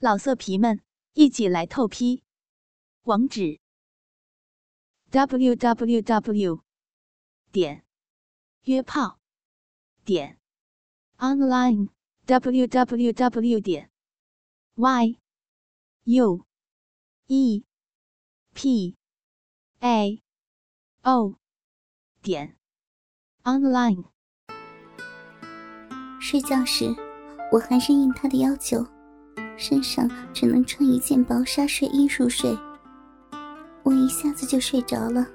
老色皮们，一起来透批！网址：w w w 点约炮点 online w w w 点 y u e p a o 点 online。睡觉时，我还是应他的要求。身上只能穿一件薄纱睡衣入睡，我一下子就睡着了，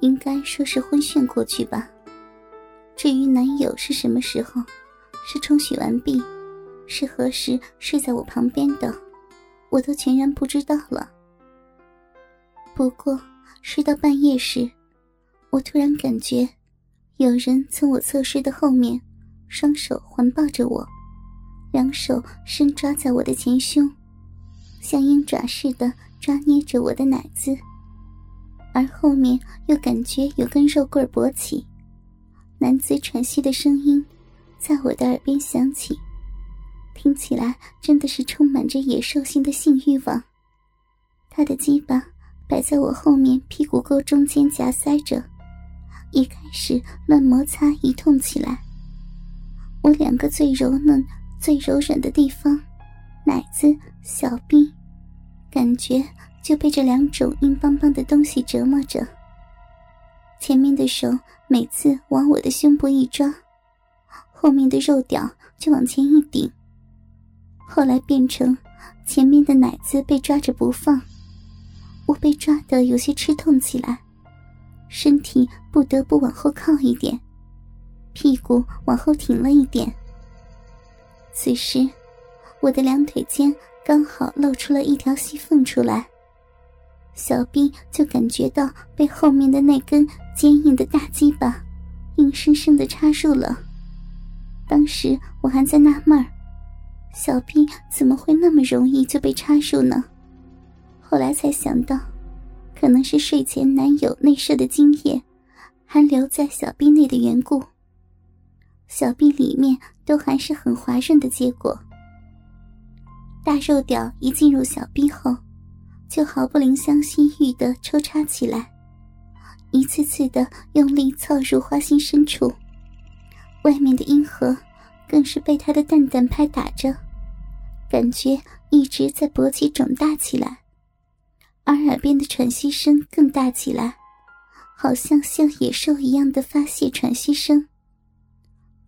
应该说是昏眩过去吧。至于男友是什么时候，是冲洗完毕，是何时睡在我旁边的，我都全然不知道了。不过睡到半夜时，我突然感觉有人从我侧睡的后面，双手环抱着我。两手伸抓在我的前胸，像鹰爪似的抓捏着我的奶子，而后面又感觉有根肉棍勃起，男子喘息的声音在我的耳边响起，听起来真的是充满着野兽性的性欲望。他的鸡巴摆在我后面屁股沟中间夹塞着，一开始乱摩擦一通起来，我两个最柔嫩。最柔软的地方，奶子、小臂，感觉就被这两种硬邦邦的东西折磨着。前面的手每次往我的胸部一抓，后面的肉屌就往前一顶。后来变成前面的奶子被抓着不放，我被抓得有些吃痛起来，身体不得不往后靠一点，屁股往后挺了一点。此时，我的两腿间刚好露出了一条细缝出来，小臂就感觉到被后面的那根坚硬的大鸡巴硬生生的插入了。当时我还在纳闷儿，小臂怎么会那么容易就被插入呢？后来才想到，可能是睡前男友内射的精液还留在小臂内的缘故。小臂里面都还是很滑润的结果。大肉屌一进入小臂后，就毫不怜香惜玉的抽插起来，一次次的用力凑入花心深处，外面的阴核更是被他的蛋蛋拍打着，感觉一直在勃起肿大起来，而耳边的喘息声更大起来，好像像野兽一样的发泄喘息声。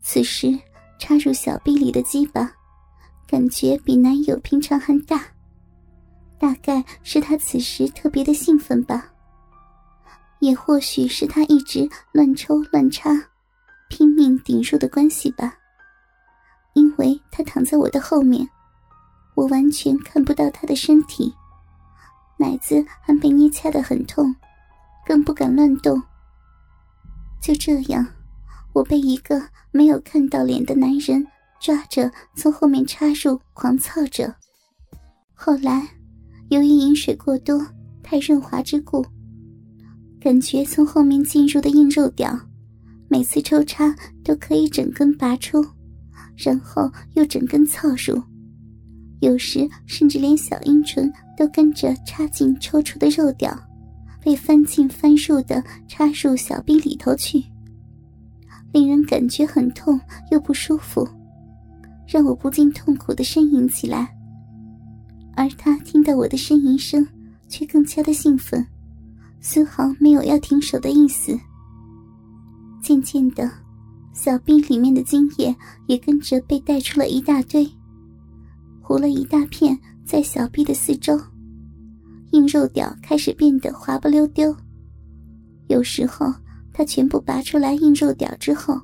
此时插入小臂里的鸡巴，感觉比男友平常还大，大概是他此时特别的兴奋吧，也或许是他一直乱抽乱插，拼命顶入的关系吧。因为他躺在我的后面，我完全看不到他的身体，奶子还被捏掐的很痛，更不敢乱动。就这样。我被一个没有看到脸的男人抓着，从后面插入，狂操着。后来，由于饮水过多，太润滑之故，感觉从后面进入的硬肉屌，每次抽插都可以整根拔出，然后又整根操入，有时甚至连小阴唇都跟着插进抽出的肉屌，被翻进翻入的插入小臂里头去。令人感觉很痛又不舒服，让我不禁痛苦的呻吟起来。而他听到我的呻吟声，却更加的兴奋，丝毫没有要停手的意思。渐渐的，小臂里面的精液也跟着被带出了一大堆，糊了一大片在小臂的四周，硬肉屌开始变得滑不溜丢，有时候。他全部拔出来硬肉屌之后，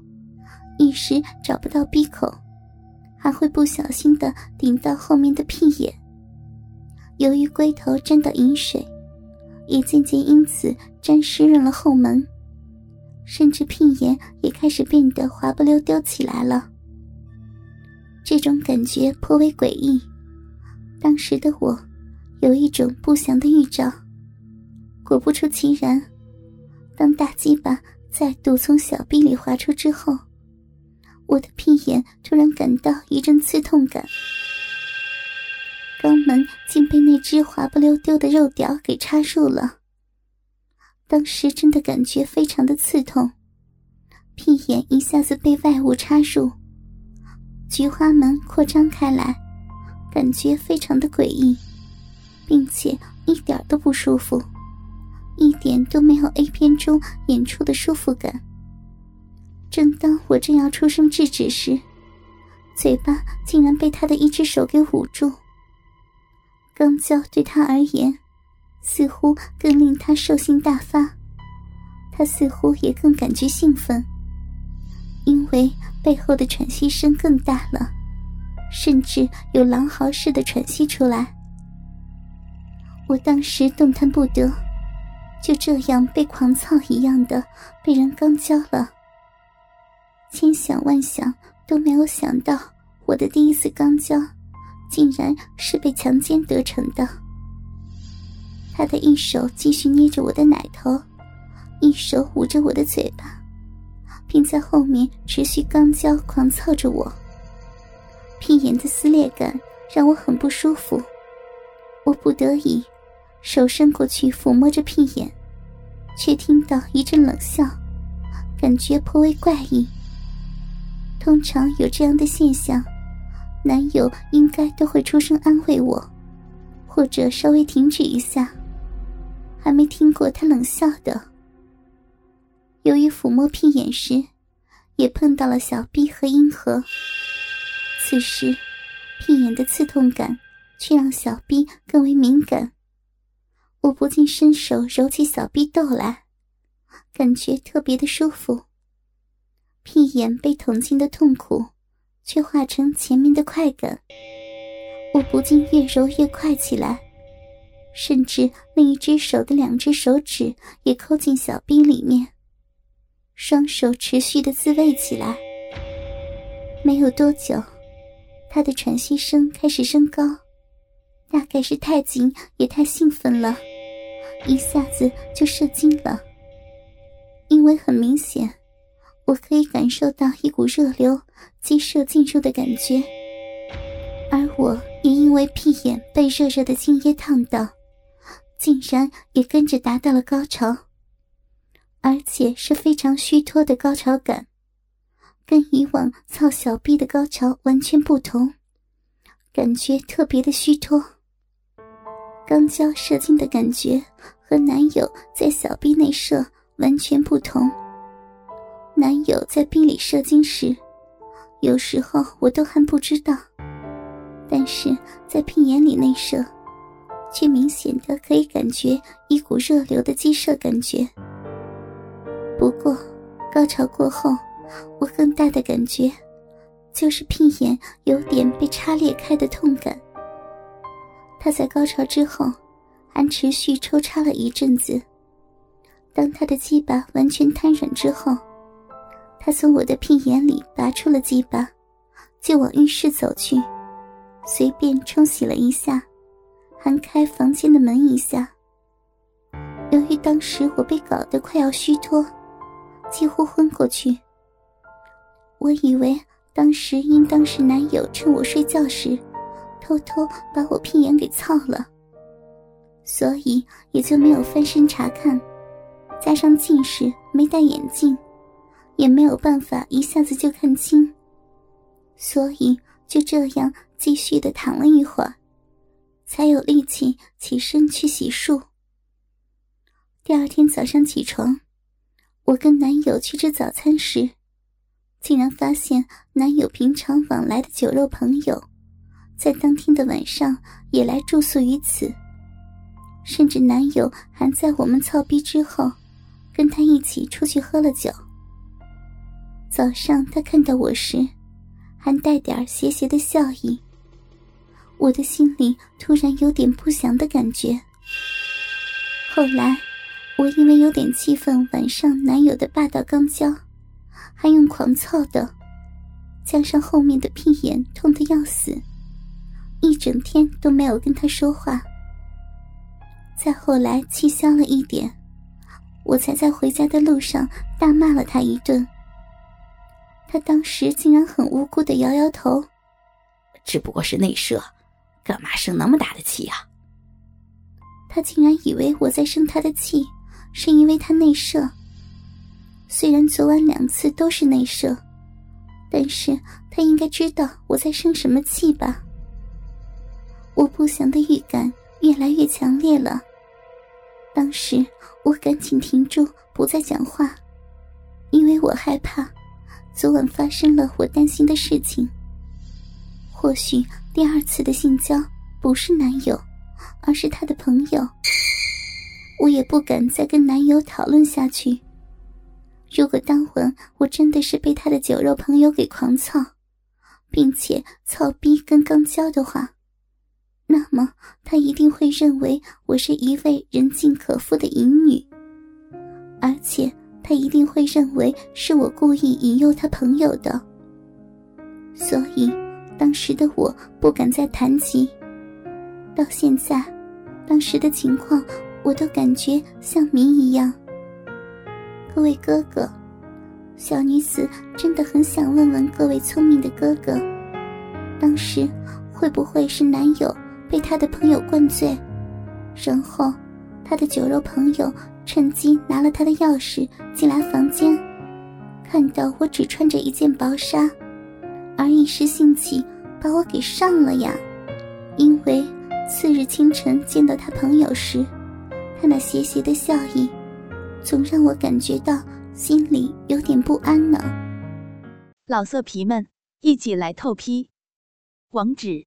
一时找不到闭口，还会不小心的顶到后面的屁眼。由于龟头沾到饮水，也渐渐因此沾湿润了后门，甚至屁眼也开始变得滑不溜丢起来了。这种感觉颇为诡异，当时的我有一种不祥的预兆。果不出其然。当大鸡巴再度从小臂里滑出之后，我的屁眼突然感到一阵刺痛感，肛门竟被那只滑不溜丢的肉屌给插入了。当时真的感觉非常的刺痛，屁眼一下子被外物插入，菊花门扩张开来，感觉非常的诡异，并且一点都不舒服，一点都没有 A 片中演出的舒服感。正当我正要出声制止时，嘴巴竟然被他的一只手给捂住。肛交对他而言。似乎更令他兽性大发，他似乎也更感觉兴奋，因为背后的喘息声更大了，甚至有狼嚎似的喘息出来。我当时动弹不得，就这样被狂操一样的被人肛交了。千想万想都没有想到，我的第一次肛交，竟然是被强奸得逞的。他的一手继续捏着我的奶头，一手捂着我的嘴巴，并在后面持续肛交狂操着我。屁眼的撕裂感让我很不舒服，我不得已手伸过去抚摸着屁眼，却听到一阵冷笑，感觉颇为怪异。通常有这样的现象，男友应该都会出声安慰我，或者稍微停止一下。还没听过他冷笑的。由于抚摸屁眼时，也碰到了小臂和阴核，此时屁眼的刺痛感却让小臂更为敏感。我不禁伸手揉起小臂窦来，感觉特别的舒服。屁眼被捅进的痛苦，却化成前面的快感。我不禁越揉越快起来。甚至另一只手的两只手指也抠进小臂里面，双手持续的自慰起来。没有多久，他的喘息声开始升高，大概是太紧也太兴奋了，一下子就射精了。因为很明显，我可以感受到一股热流激射进入的感觉，而我也因为屁眼被热热的精液烫到。竟然也跟着达到了高潮，而且是非常虚脱的高潮感，跟以往操小臂的高潮完全不同，感觉特别的虚脱。肛交射精的感觉和男友在小臂内射完全不同。男友在臂里射精时，有时候我都还不知道，但是在屁眼里内射。却明显的可以感觉一股热流的激射感觉。不过，高潮过后，我更大的感觉，就是屁眼有点被插裂开的痛感。他在高潮之后，还持续抽插了一阵子。当他的鸡巴完全瘫软之后，他从我的屁眼里拔出了鸡巴，就往浴室走去，随便冲洗了一下。还开房间的门一下。由于当时我被搞得快要虚脱，几乎昏过去。我以为当时应当是男友趁我睡觉时，偷偷把我屁眼给操了，所以也就没有翻身查看。加上近视，没戴眼镜，也没有办法一下子就看清，所以就这样继续的躺了一会儿。才有力气起身去洗漱。第二天早上起床，我跟男友去吃早餐时，竟然发现男友平常往来的酒肉朋友，在当天的晚上也来住宿于此。甚至男友还在我们操逼之后，跟他一起出去喝了酒。早上他看到我时，还带点邪邪的笑意。我的心里突然有点不祥的感觉。后来，我因为有点气愤晚上男友的霸道刚交，还用狂操的，加上后面的屁眼痛得要死，一整天都没有跟他说话。再后来气消了一点，我才在回家的路上大骂了他一顿。他当时竟然很无辜的摇摇头，只不过是内射。干嘛生那么大的气呀？他竟然以为我在生他的气，是因为他内射。虽然昨晚两次都是内射，但是他应该知道我在生什么气吧？我不祥的预感越来越强烈了。当时我赶紧停住，不再讲话，因为我害怕昨晚发生了我担心的事情。或许第二次的性交不是男友，而是他的朋友。我也不敢再跟男友讨论下去。如果当晚我真的是被他的酒肉朋友给狂操，并且操逼跟刚交的话，那么他一定会认为我是一位人尽可夫的淫女，而且他一定会认为是我故意引诱他朋友的。所以。当时的我不敢再谈及，到现在，当时的情况我都感觉像谜一样。各位哥哥，小女子真的很想问问各位聪明的哥哥，当时会不会是男友被他的朋友灌醉，然后他的酒肉朋友趁机拿了他的钥匙进来房间，看到我只穿着一件薄纱，而一时兴起。把我给上了呀！因为次日清晨见到他朋友时，他那邪邪的笑意，总让我感觉到心里有点不安呢。老色皮们，一起来透批！网址